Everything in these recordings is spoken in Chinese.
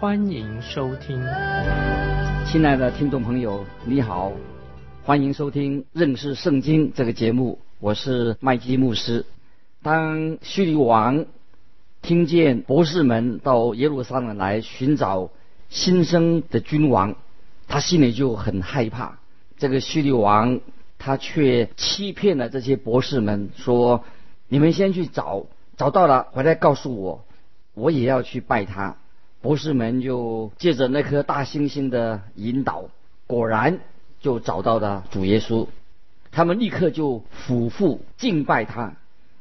欢迎收听。亲爱的听众朋友，你好，欢迎收听认识圣经这个节目，我是麦基牧师。当叙利王听见博士们到耶路撒冷来寻找新生的君王，他心里就很害怕。这个叙利王。他却欺骗了这些博士们，说：“你们先去找，找到了回来告诉我，我也要去拜他。”博士们就借着那颗大猩猩的引导，果然就找到了主耶稣。他们立刻就俯伏敬拜他，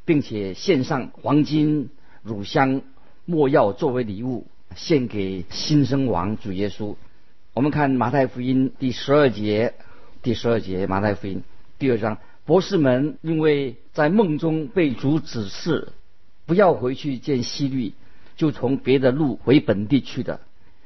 并且献上黄金、乳香、没药作为礼物，献给新生王主耶稣。我们看马太福音第十二节。第十二节，马太福音第二章，博士们因为在梦中被主指示不要回去见希律，就从别的路回本地去的。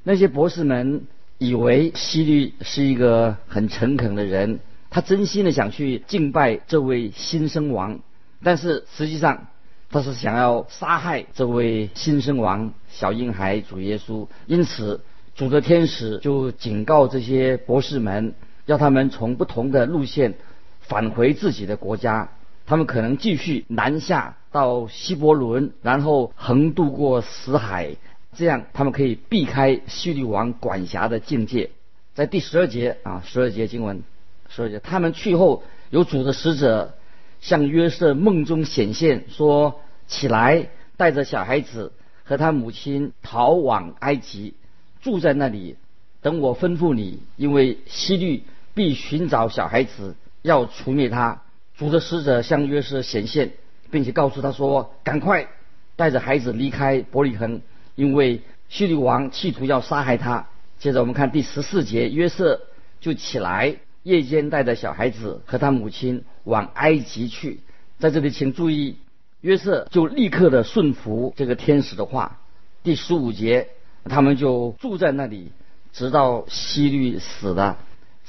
那些博士们以为希律是一个很诚恳的人，他真心的想去敬拜这位新生王，但是实际上他是想要杀害这位新生王小婴孩主耶稣。因此，主的天使就警告这些博士们。要他们从不同的路线返回自己的国家，他们可能继续南下到希伯伦，然后横渡过死海，这样他们可以避开叙利王管辖的境界。在第十二节啊，十二节经文，十二节，他们去后有主的使者向约瑟梦中显现，说：“起来，带着小孩子和他母亲逃往埃及，住在那里，等我吩咐你，因为希律。”必寻找小孩子，要除灭他。主的使者向约瑟显现，并且告诉他说：“赶快带着孩子离开伯利恒，因为希律王企图要杀害他。”接着我们看第十四节，约瑟就起来，夜间带着小孩子和他母亲往埃及去。在这里，请注意，约瑟就立刻的顺服这个天使的话。第十五节，他们就住在那里，直到希律死了。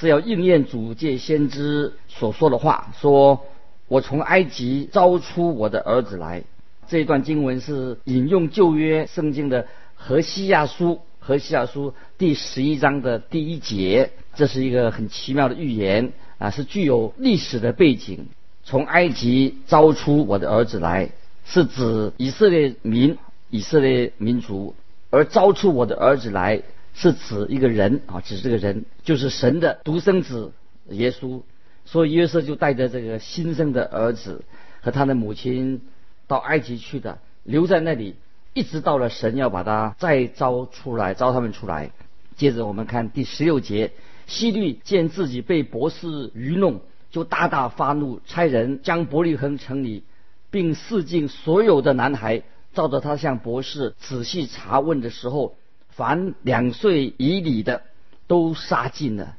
是要应验主借先知所说的话，说：“我从埃及招出我的儿子来。”这一段经文是引用旧约圣经的何西亚书，何西亚书第十一章的第一节。这是一个很奇妙的预言啊，是具有历史的背景。从埃及招出我的儿子来，是指以色列民、以色列民族，而招出我的儿子来。是指一个人啊，指这个人就是神的独生子耶稣，所以约瑟就带着这个新生的儿子和他的母亲到埃及去的，留在那里，一直到了神要把他再招出来，招他们出来。接着我们看第十六节，希律见自己被博士愚弄，就大大发怒，差人将伯利恒城里并四境所有的男孩，照着他向博士仔细查问的时候。凡两岁以里的都杀尽了。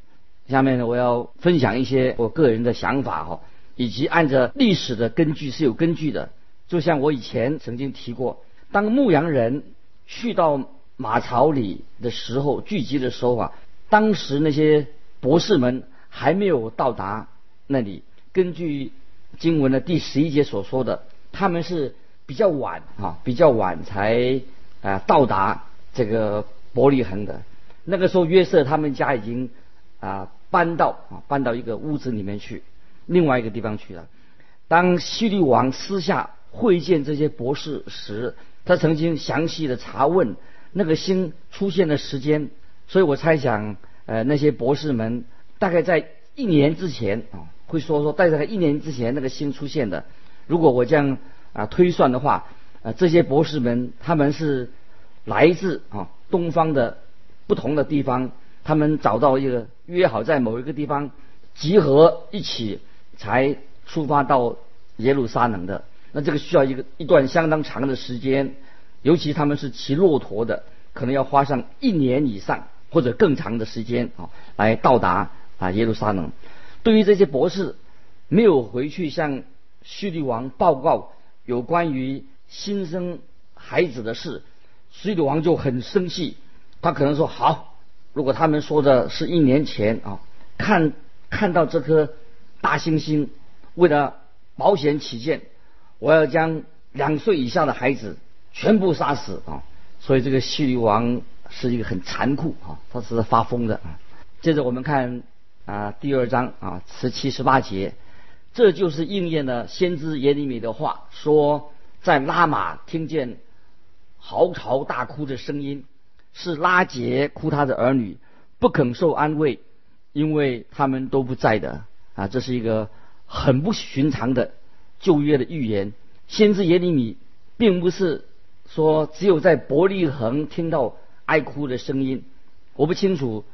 下面呢，我要分享一些我个人的想法哈，以及按照历史的根据是有根据的。就像我以前曾经提过，当牧羊人去到马槽里的时候，聚集的时候啊，当时那些博士们还没有到达那里。根据经文的第十一节所说的，他们是比较晚啊，比较晚才啊到达。这个伯利恒的，那个时候约瑟他们家已经啊搬到啊搬到一个屋子里面去，另外一个地方去了。当希律王私下会见这些博士时，他曾经详细的查问那个星出现的时间，所以我猜想，呃，那些博士们大概在一年之前啊会说说，大概一年之前那个星出现的。如果我这样啊推算的话，啊这些博士们他们是。来自啊东方的不同的地方，他们找到一个约好在某一个地方集合一起，才出发到耶路撒冷的。那这个需要一个一段相当长的时间，尤其他们是骑骆驼的，可能要花上一年以上。或者更长的时间啊，来到达啊耶路撒冷。对于这些博士没有回去向叙利王报告有关于新生孩子的事，西利王就很生气。他可能说：“好，如果他们说的是一年前啊，看看到这颗大猩猩，为了保险起见，我要将两岁以下的孩子全部杀死啊！”所以这个西利王是一个很残酷啊，他是发疯的啊。接着我们看啊第二章啊十七十八节，这就是应验了先知耶利米的话，说在拉玛听见嚎啕大哭的声音。是拉杰哭他的儿女不肯受安慰，因为他们都不在的啊！这是一个很不寻常的旧约的预言。先知耶利米并不是说只有在伯利恒听到哀哭的声音，我不清楚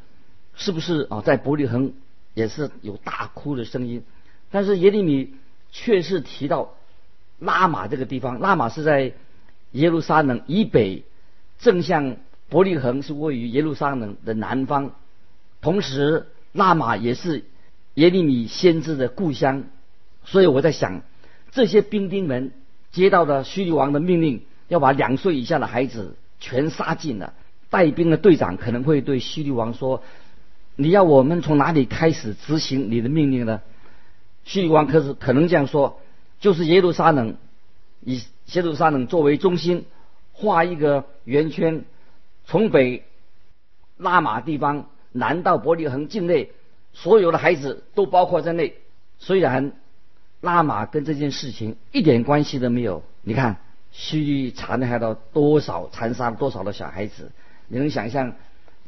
是不是啊，在伯利恒也是有大哭的声音。但是耶利米却是提到拉玛这个地方，拉玛是在耶路撒冷以北，正向。伯利恒是位于耶路撒冷的南方，同时拉玛也是耶利米先知的故乡，所以我在想，这些兵丁们接到了叙利王的命令，要把两岁以下的孩子全杀尽了。带兵的队长可能会对叙利王说：“你要我们从哪里开始执行你的命令呢？”叙利王可是可能这样说：“就是耶路撒冷，以耶路撒冷作为中心，画一个圆圈。”从北拉玛地方南到伯利恒境内，所有的孩子都包括在内。虽然拉玛跟这件事情一点关系都没有，你看蓄意残害到多少，残杀多少的小孩子？你能想象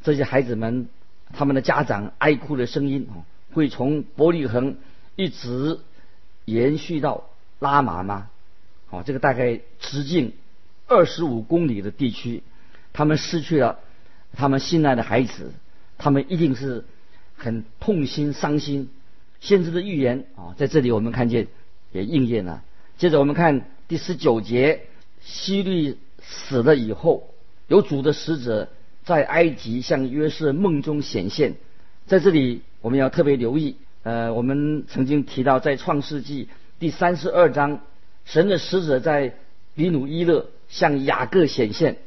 这些孩子们他们的家长哀哭的声音，会从伯利恒一直延续到拉玛吗？哦，这个大概直径二十五公里的地区。他们失去了他们心爱的孩子，他们一定是很痛心伤心。先知的预言啊，在这里我们看见也应验了。接着我们看第十九节，希律死了以后，有主的使者在埃及向约瑟梦中显现。在这里我们要特别留意，呃，我们曾经提到在创世纪第三十二章，神的使者在比努伊勒向雅各显现。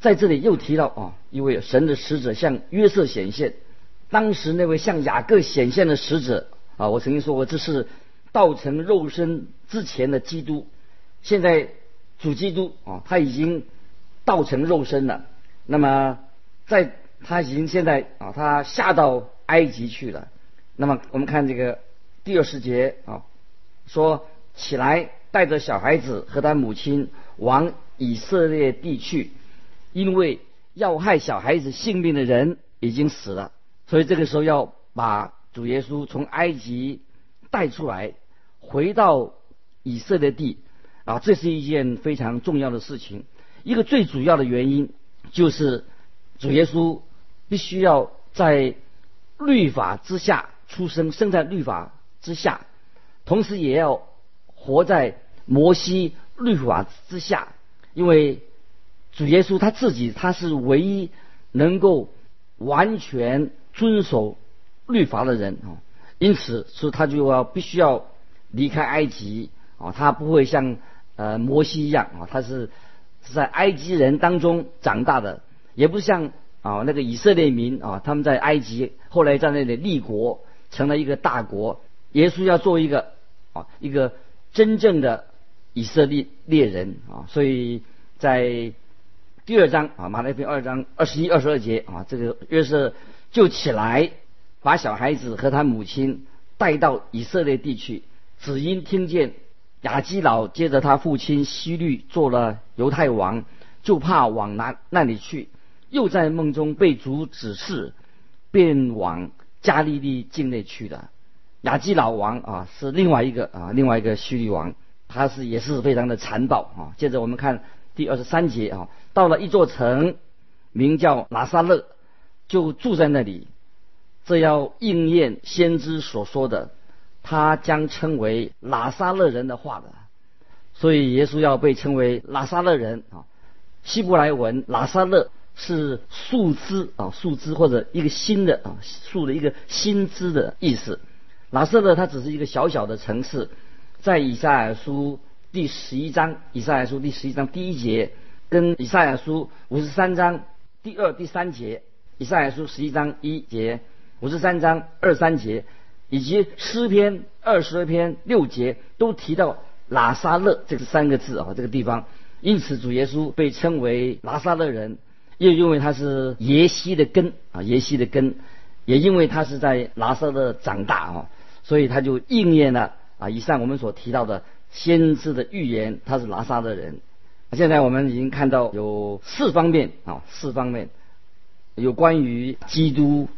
在这里又提到啊，一位神的使者向约瑟显现。当时那位向雅各显现的使者啊，我曾经说过，这是道成肉身之前的基督。现在主基督啊，他已经道成肉身了。那么在他已经现在啊，他下到埃及去了。那么我们看这个第二十节啊，说起来带着小孩子和他母亲往以色列地去。因为要害小孩子性命的人已经死了，所以这个时候要把主耶稣从埃及带出来，回到以色列地啊，这是一件非常重要的事情。一个最主要的原因就是主耶稣必须要在律法之下出生，生在律法之下，同时也要活在摩西律法之下，因为。主耶稣他自己，他是唯一能够完全遵守律法的人啊，因此，所以他就要必须要离开埃及啊，他不会像呃摩西一样啊，他是在埃及人当中长大的，也不像啊那个以色列民啊，他们在埃及后来在那里立国，成了一个大国。耶稣要做一个啊一个真正的以色列猎人啊，所以在。第二章啊，马太福音二章二十一、二十二节啊，这个约瑟就起来，把小孩子和他母亲带到以色列地区。只因听见亚基老接着他父亲希律做了犹太王，就怕往那那里去。又在梦中被主指示，便往加利利境内去了。亚基老王啊，是另外一个啊，另外一个希律王，他是也是非常的残暴啊。接着我们看。第二十三节啊，到了一座城，名叫拿撒勒，就住在那里。这要应验先知所说的，他将称为拿撒勒人的话的。所以耶稣要被称为拿撒勒人啊。希伯来文拿撒勒是树枝啊，树枝或者一个新的啊树的一个新枝的意思。拿撒勒它只是一个小小的城市，在以赛亚书第十一章，以赛亚书第十一章第一节，跟以赛亚书五十三章第二、第三节，以赛亚书十一章一节，五十三章二三节，以及诗篇二十二篇六节，都提到拉撒勒这个三个字啊，这个地方。因此，主耶稣被称为拉撒勒人，又因为他是耶西的根啊，耶西的根，也因为他是在拉撒勒长大啊，所以他就应验了啊以上我们所提到的先知的预言，他是拉撒勒人。现在我们已经看到有四方面啊，四方面有关于基督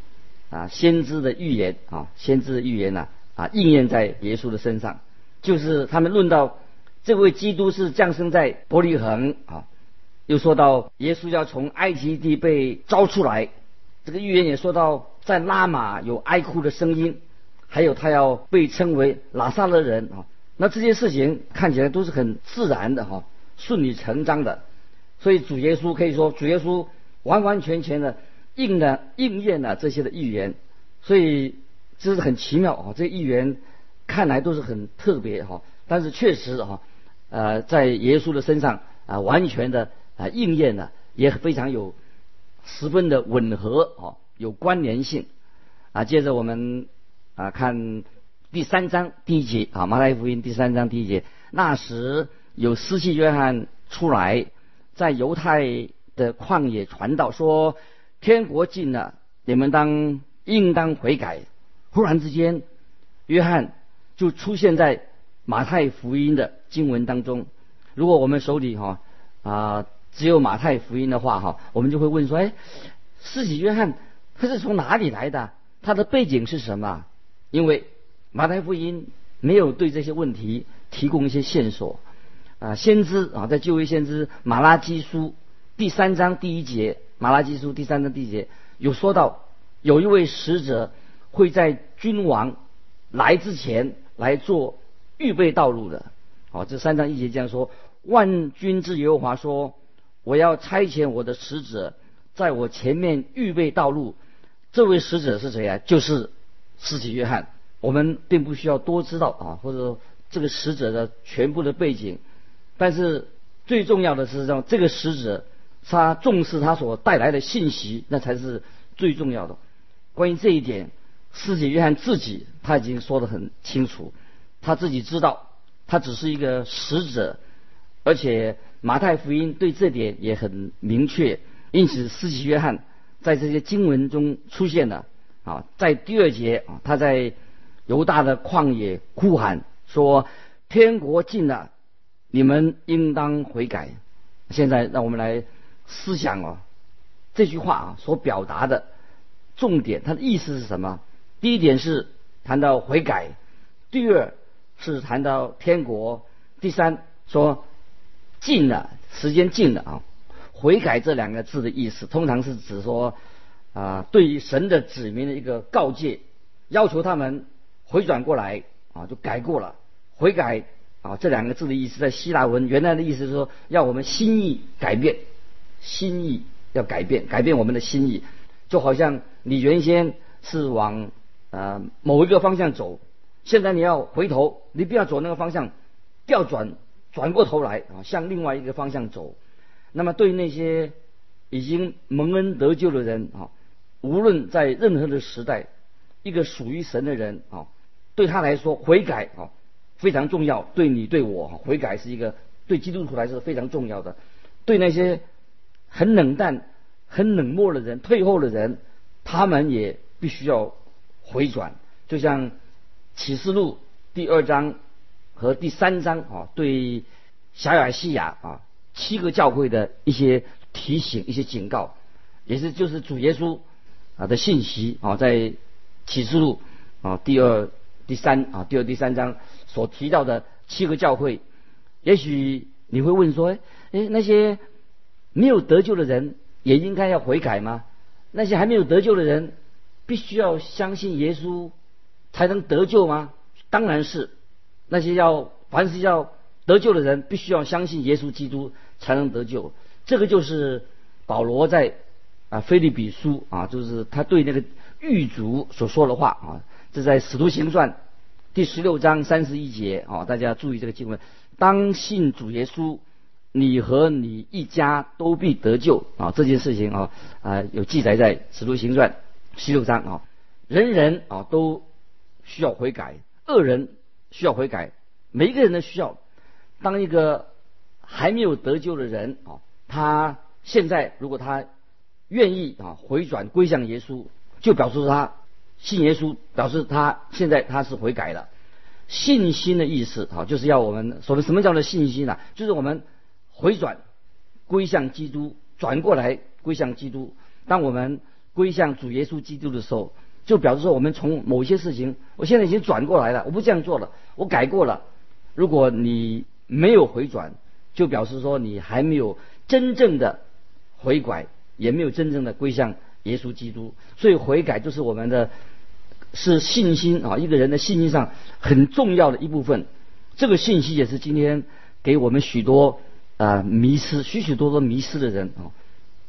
啊先知的预言啊，先知的预言呢啊应验在耶稣的身上，就是他们论到。这位基督是降生在伯利恒啊，又说到耶稣要从埃及地被招出来，这个预言也说到在拉玛有哀哭的声音，还有他要被称为拉萨勒人啊。那这些事情看起来都是很自然的哈，顺理成章的。所以主耶稣可以说主耶稣完完全全的应了应验了这些的预言，所以这是很奇妙啊。这预言看来都是很特别哈，但是确实哈。呃，在耶稣的身上啊，完全的啊应验了，也非常有十分的吻合啊，有关联性啊。接着我们啊看第三章第一节啊，马太福音第三章第一节，那时有司祭约翰出来，在犹太的旷野传道，说天国近了，你们当应当悔改。忽然之间，约翰就出现在马太福音的。经文当中，如果我们手里哈啊只有马太福音的话哈，我们就会问说：哎，施洗约翰他是从哪里来的？他的背景是什么？因为马太福音没有对这些问题提供一些线索啊。先知啊，在旧约先知马拉基书第三章第一节，马拉基书第三章第一节有说到，有一位使者会在君王来之前来做预备道路的。好，这三章一节这样说：万军之耶和华说，我要差遣我的使者，在我前面预备道路。这位使者是谁啊？就是施洗约翰。我们并不需要多知道啊，或者说这个使者的全部的背景。但是最重要的是让这个使者他重视他所带来的信息，那才是最重要的。关于这一点，施洗约翰自己他已经说得很清楚，他自己知道。他只是一个使者，而且马太福音对这点也很明确，因此施洗约翰在这些经文中出现了啊，在第二节啊，他在犹大的旷野呼喊说：“天国近了，你们应当悔改。”现在让我们来思想啊，这句话啊所表达的重点，它的意思是什么？第一点是谈到悔改，第二。是谈到天国，第三说近了，时间近了啊。悔改这两个字的意思，通常是指说啊，对于神的子民的一个告诫，要求他们回转过来啊，就改过了。悔改啊，这两个字的意思，在希腊文原来的意思是说，要我们心意改变，心意要改变，改变我们的心意，就好像你原先是往呃某一个方向走。现在你要回头，你不要走那个方向，调转，转过头来啊，向另外一个方向走。那么对那些已经蒙恩得救的人啊，无论在任何的时代，一个属于神的人啊，对他来说悔改啊非常重要。对你对我，悔改是一个对基督徒来说非常重要的。对那些很冷淡、很冷漠的人、退后的人，他们也必须要回转，就像。启示录第二章和第三章啊，对小亚细亚啊七个教会的一些提醒、一些警告，也是就是主耶稣啊的信息啊，在启示录啊第二、第三啊第二、第三章所提到的七个教会，也许你会问说：哎，那些没有得救的人也应该要悔改吗？那些还没有得救的人，必须要相信耶稣？才能得救吗？当然是，那些要凡是要得救的人，必须要相信耶稣基督才能得救。这个就是保罗在啊菲利比书啊，就是他对那个狱卒所说的话啊，这在使徒行传第十六章三十一节啊，大家注意这个经文：当信主耶稣，你和你一家都必得救啊！这件事情啊啊有记载在使徒行传十六章啊，人人啊都需要悔改，恶人需要悔改，每一个人都需要。当一个还没有得救的人啊，他现在如果他愿意啊回转归向耶稣，就表示他信耶稣，表示他现在他是悔改了。信心的意思啊，就是要我们所谓什么叫做信心呢？就是我们回转归向基督，转过来归向基督。当我们归向主耶稣基督的时候，就表示说我们从某些事情，我现在已经转过来了，我不这样做了，我改过了。如果你没有回转，就表示说你还没有真正的回拐，也没有真正的归向耶稣基督。所以悔改就是我们的，是信心啊，一个人的信心上很重要的一部分。这个信息也是今天给我们许多啊迷失、许许多多迷失的人啊，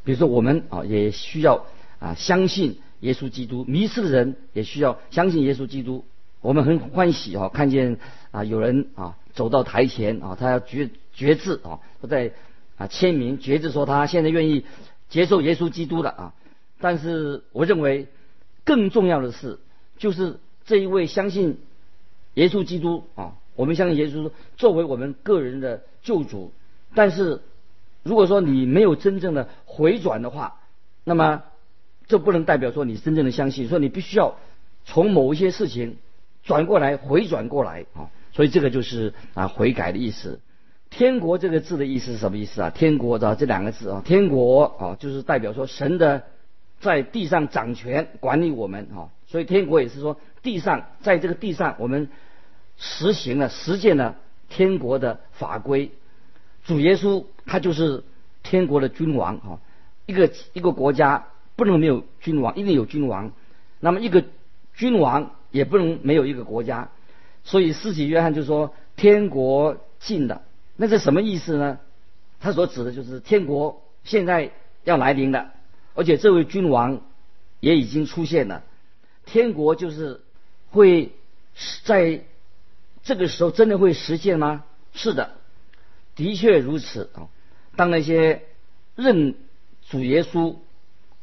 比如说我们啊也需要啊相信耶稣基督，迷失的人也需要相信耶稣基督。我们很欢喜啊，看见啊有人啊。走到台前啊，他要决决志啊，他在啊签名决志说他现在愿意接受耶稣基督了啊。但是我认为更重要的是，就是这一位相信耶稣基督啊，我们相信耶稣作为我们个人的救主。但是如果说你没有真正的回转的话，那么这不能代表说你真正的相信，说你必须要从某一些事情转过来回转过来啊。所以这个就是啊悔改的意思。天国这个字的意思是什么意思啊？天国的这两个字啊，天国啊就是代表说神的在地上掌权管理我们啊。所以天国也是说地上在这个地上我们实行了实践了天国的法规。主耶稣他就是天国的君王啊。一个一个国家不能没有君王，一定有君王。那么一个君王也不能没有一个国家。所以，四己约翰就说：“天国近了。”那是什么意思呢？他所指的就是天国现在要来临了，而且这位君王也已经出现了。天国就是会在这个时候真的会实现吗？是的，的确如此啊。当那些认主耶稣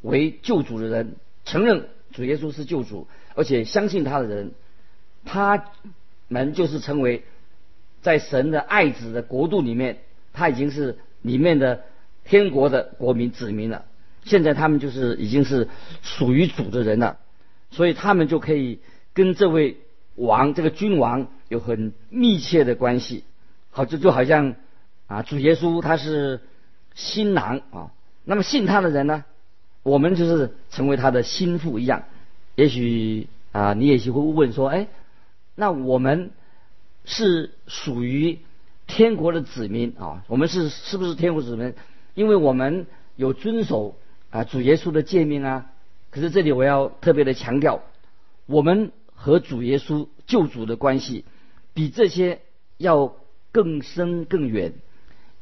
为救主的人，承认主耶稣是救主，而且相信他的人，他。们就是成为在神的爱子的国度里面，他已经是里面的天国的国民子民了。现在他们就是已经是属于主的人了，所以他们就可以跟这位王这个君王有很密切的关系。好，就就好像啊，主耶稣他是新郎啊，那么信他的人呢，我们就是成为他的心腹一样。也许啊，你也许会问说，哎。那我们是属于天国的子民啊，我们是是不是天国子民？因为我们有遵守啊主耶稣的诫命啊。可是这里我要特别的强调，我们和主耶稣救主的关系比这些要更深更远，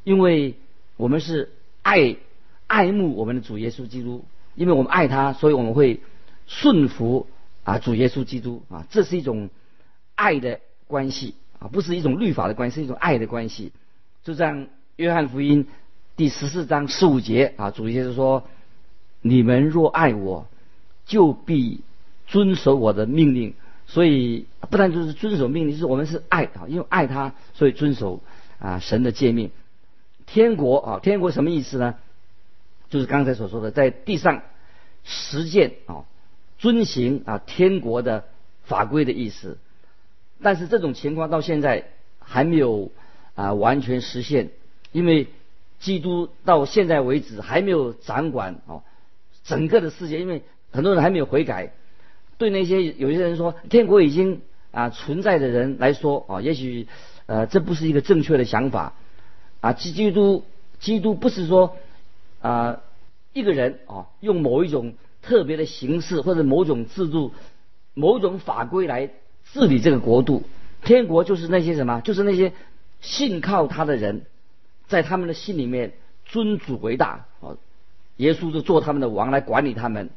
因为我们是爱爱慕我们的主耶稣基督，因为我们爱他，所以我们会顺服啊主耶稣基督啊，这是一种。爱的关系啊，不是一种律法的关系，是一种爱的关系。就像约翰福音第十四章十五节啊，主耶稣说：“你们若爱我，就必遵守我的命令。”所以不但就是遵守命令，是我们是爱啊，因为爱他，所以遵守啊神的诫命。天国啊，天国什么意思呢？就是刚才所说的，在地上实践啊，遵行啊天国的法规的意思。但是这种情况到现在还没有啊完全实现，因为基督到现在为止还没有掌管哦整个的世界，因为很多人还没有悔改。对那些有些人说天国已经啊存在的人来说啊，也许呃这不是一个正确的想法啊。基基督基督不是说啊一个人啊用某一种特别的形式或者某种制度、某种法规来。治理这个国度，天国就是那些什么？就是那些信靠他的人，在他们的心里面尊主为大啊，耶稣就做他们的王来管理他们。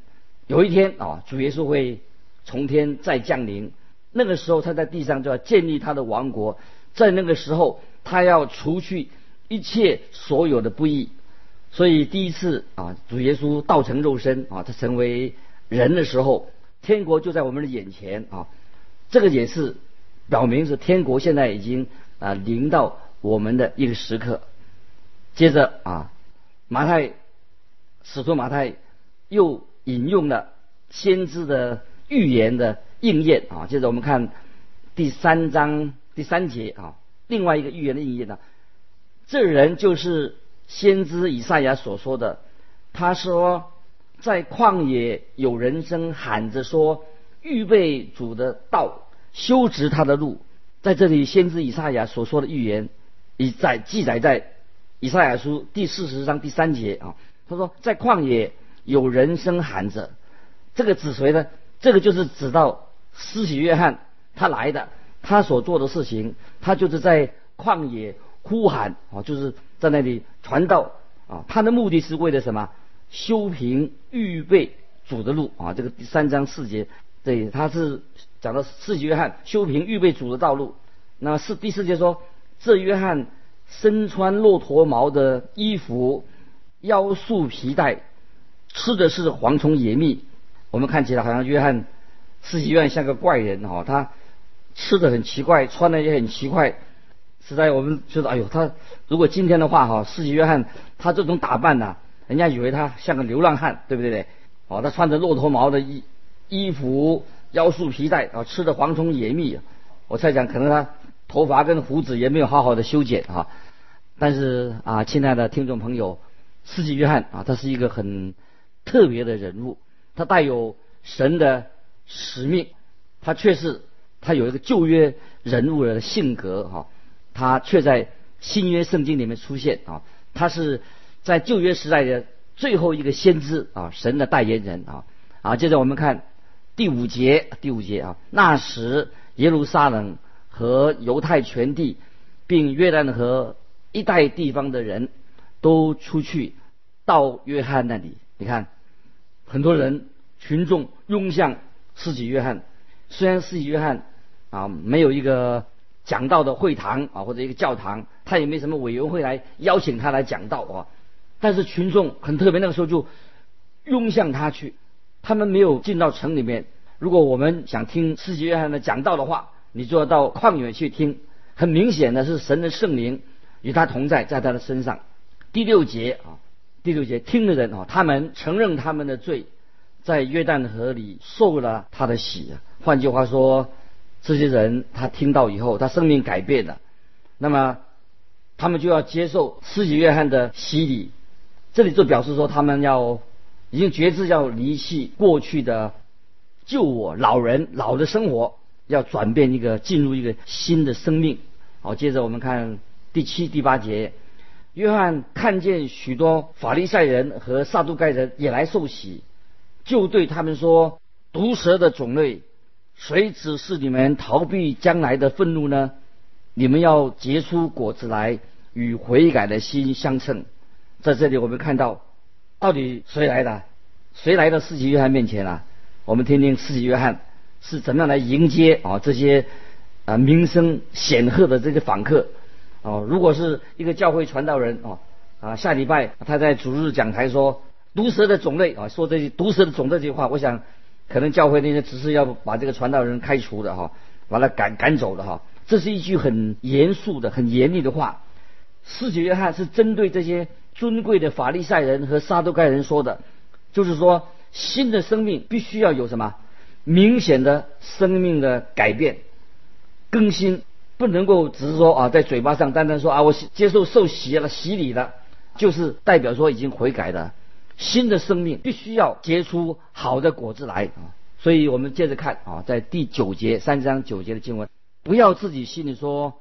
有一天啊，主耶稣会从天再降临，那个时候他在地上就要建立他的王国，在那个时候他要除去一切所有的不义。所以第一次啊，主耶稣道成肉身啊，他成为人的时候，天国就在我们的眼前啊。这个也是表明是天国现在已经啊临到我们的一个时刻。接着啊，马太使徒马太又引用了先知的预言的应验啊。接着我们看第三章第三节啊，另外一个预言的应验呢，这人就是。先知以赛亚所说的，他说，在旷野有人声喊着说：“预备主的道，修直他的路。”在这里，先知以赛亚所说的预言，已在记载在以赛亚书第四十章第三节啊。他说，在旷野有人声喊着，这个指谁呢？这个就是指到施洗约翰他来的，他所做的事情，他就是在旷野呼喊啊，就是在那里。传道啊，他的目的是为了什么？修平预备主的路啊。这个第三章四节，对，他是讲到四节约翰修平预备主的道路。那是第四节说，这约翰身穿骆驼毛的衣服，腰束皮带，吃的是蝗虫野蜜。我们看起来好像约翰四节约翰像个怪人哈，他吃的很奇怪，穿的也很奇怪。实在我们觉得，哎呦，他如果今天的话哈，世纪约翰他这种打扮呢，人家以为他像个流浪汉，对不对？哦，他穿着骆驼毛的衣衣服，腰束皮带啊，吃的蝗虫野蜜。我猜想，可能他头发跟胡子也没有好好的修剪啊。但是啊，亲爱的听众朋友，司机约翰啊，他是一个很特别的人物，他带有神的使命，他却是他有一个旧约人物的性格哈。他却在新约圣经里面出现啊，他是在旧约时代的最后一个先知啊，神的代言人啊啊。接着我们看第五节，第五节啊，那时耶路撒冷和犹太全地，并约旦河一带地方的人都出去到约翰那里。你看，很多人群众拥向施洗约翰，虽然施洗约翰啊没有一个。讲道的会堂啊，或者一个教堂，他也没什么委员会来邀请他来讲道啊。但是群众很特别，那个时候就拥向他去。他们没有进到城里面。如果我们想听世界约翰的讲道的话，你就要到旷野去听。很明显的是神的圣灵与他同在，在他的身上。第六节啊，第六节听的人啊，他们承认他们的罪，在约旦河里受了他的洗。换句话说。这些人他听到以后，他生命改变了，那么他们就要接受施洗约翰的洗礼。这里就表示说，他们要已经决志要离弃过去的救我老人老的生活，要转变一个进入一个新的生命。好，接着我们看第七、第八节，约翰看见许多法利赛人和撒都该人也来受洗，就对他们说：毒蛇的种类。谁指示你们逃避将来的愤怒呢？你们要结出果子来，与悔改的心相称。在这里，我们看到，到底谁来的？谁来到世纪约翰面前了？我们听听世纪约翰是怎么样来迎接啊这些啊名声显赫的这些访客哦。如果是一个教会传道人哦啊，下礼拜他在主日讲台说毒蛇的种类啊，说这些毒蛇的种这句话，我想。可能教会那些只是要把这个传道人开除的哈，把他赶赶走的哈，这是一句很严肃的、很严厉的话。四节约翰是针对这些尊贵的法利赛人和撒都该人说的，就是说新的生命必须要有什么明显的生命的改变、更新，不能够只是说啊在嘴巴上单单说啊我接受受洗了、洗礼了，就是代表说已经悔改的。新的生命必须要结出好的果子来啊！所以我们接着看啊，在第九节三章九节的经文，不要自己心里说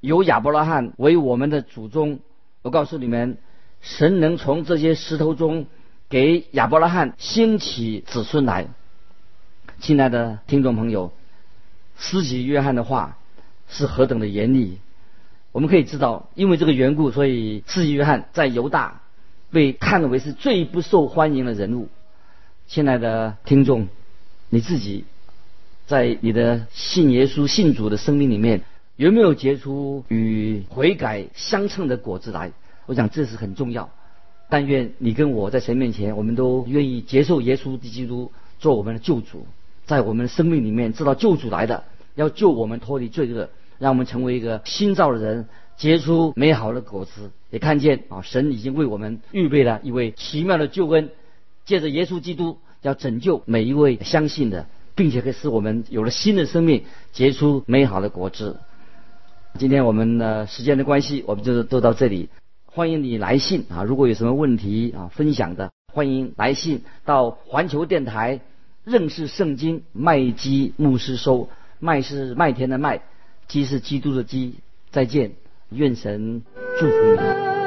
有亚伯拉罕为我们的祖宗。我告诉你们，神能从这些石头中给亚伯拉罕兴起子孙来。亲爱的听众朋友，施洗约翰的话是何等的严厉！我们可以知道，因为这个缘故，所以司洗约翰在犹大。被看为是最不受欢迎的人物。亲爱的听众，你自己在你的信耶稣、信主的生命里面，有没有结出与悔改相称的果子来？我想这是很重要。但愿你跟我在神面前，我们都愿意接受耶稣基督做我们的救主，在我们的生命里面知道救主来的，要救我们脱离罪恶，让我们成为一个新造的人，结出美好的果子。也看见啊，神已经为我们预备了一位奇妙的救恩，借着耶稣基督要拯救每一位相信的，并且可以使我们有了新的生命，结出美好的果子。今天我们的时间的关系，我们就都到这里。欢迎你来信啊！如果有什么问题啊，分享的，欢迎来信到环球电台认识圣经麦基牧师收。麦是麦田的麦，基是基督的基。再见，愿神祝福你。